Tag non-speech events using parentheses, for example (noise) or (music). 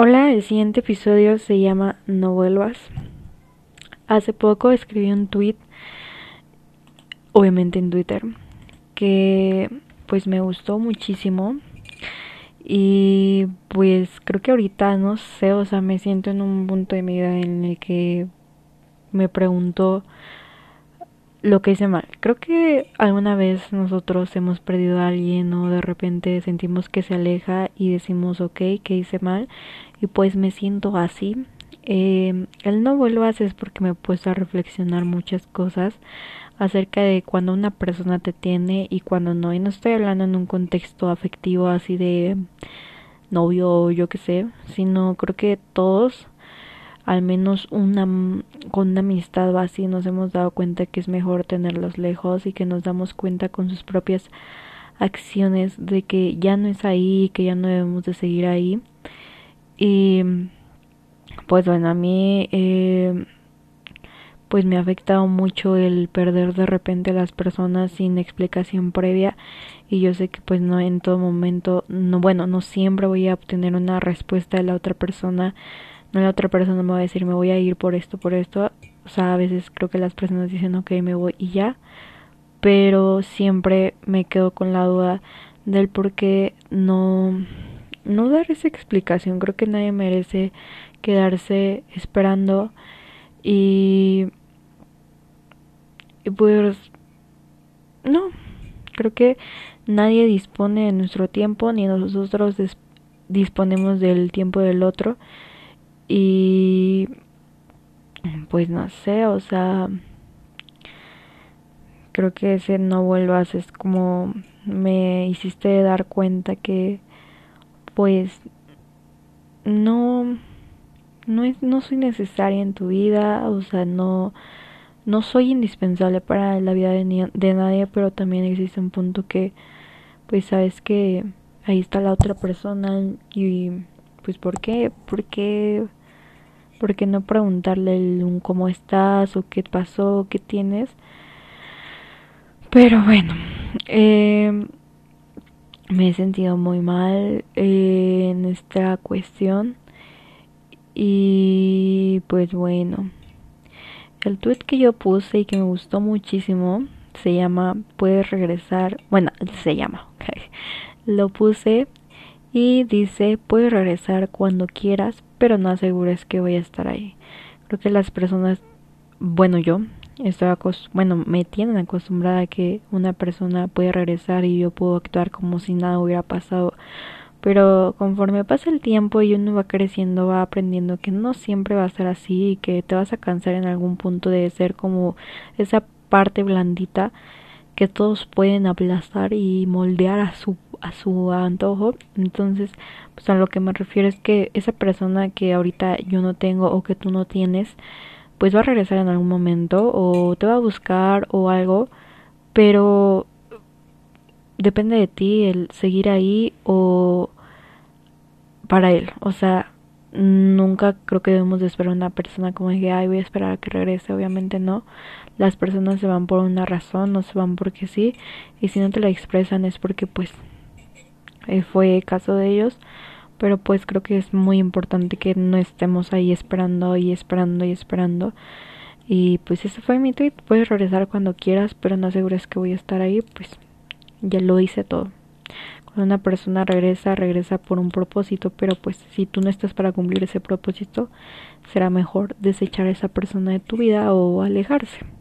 Hola, el siguiente episodio se llama No vuelvas. Hace poco escribí un tweet, obviamente en Twitter, que pues me gustó muchísimo y pues creo que ahorita no sé, o sea, me siento en un punto de mi vida en el que me pregunto lo que hice mal. Creo que alguna vez nosotros hemos perdido a alguien o de repente sentimos que se aleja y decimos, ok, que hice mal y pues me siento así. Eh, el no vuelvas es porque me he puesto a reflexionar muchas cosas acerca de cuando una persona te tiene y cuando no. Y no estoy hablando en un contexto afectivo así de novio o yo qué sé, sino creo que todos al menos una con una amistad así nos hemos dado cuenta que es mejor tenerlos lejos y que nos damos cuenta con sus propias acciones de que ya no es ahí, que ya no debemos de seguir ahí. Y pues bueno, a mí eh, pues me ha afectado mucho el perder de repente a las personas sin explicación previa y yo sé que pues no en todo momento, no bueno, no siempre voy a obtener una respuesta de la otra persona no la otra persona me va a decir me voy a ir por esto, por esto. O sea, a veces creo que las personas dicen ok, me voy y ya. Pero siempre me quedo con la duda del por qué no, no dar esa explicación. Creo que nadie merece quedarse esperando y, y pues no, creo que nadie dispone de nuestro tiempo ni nosotros disponemos del tiempo del otro y pues no sé, o sea, creo que ese no vuelvas es como me hiciste dar cuenta que pues no no es no soy necesaria en tu vida, o sea, no no soy indispensable para la vida de, de nadie, pero también existe un punto que pues sabes que ahí está la otra persona y pues ¿por qué? ¿Por qué ¿Por qué no preguntarle un cómo estás o qué pasó, qué tienes? Pero bueno, eh, me he sentido muy mal eh, en esta cuestión. Y pues bueno, el tweet que yo puse y que me gustó muchísimo se llama Puedes regresar. Bueno, se llama. (laughs) Lo puse y dice puedes regresar cuando quieras pero no asegures que voy a estar ahí creo que las personas bueno yo estoy bueno me tienen acostumbrada a que una persona puede regresar y yo puedo actuar como si nada hubiera pasado. Pero conforme pasa el tiempo y uno va creciendo va aprendiendo que no siempre va a ser así y que te vas a cansar en algún punto de ser como esa parte blandita que todos pueden aplastar y moldear a su a su antojo. Entonces, pues a lo que me refiero es que esa persona que ahorita yo no tengo o que tú no tienes, pues va a regresar en algún momento o te va a buscar o algo, pero depende de ti el seguir ahí o para él. O sea, nunca creo que debemos de esperar a una persona como que, ay, voy a esperar a que regrese. Obviamente no. Las personas se van por una razón, no se van porque sí. Y si no te la expresan es porque pues eh, fue caso de ellos. Pero pues creo que es muy importante que no estemos ahí esperando y esperando y esperando. Y pues ese fue mi tweet. Puedes regresar cuando quieras, pero no asegures que voy a estar ahí. Pues ya lo hice todo. Una persona regresa, regresa por un propósito, pero pues si tú no estás para cumplir ese propósito, será mejor desechar a esa persona de tu vida o alejarse.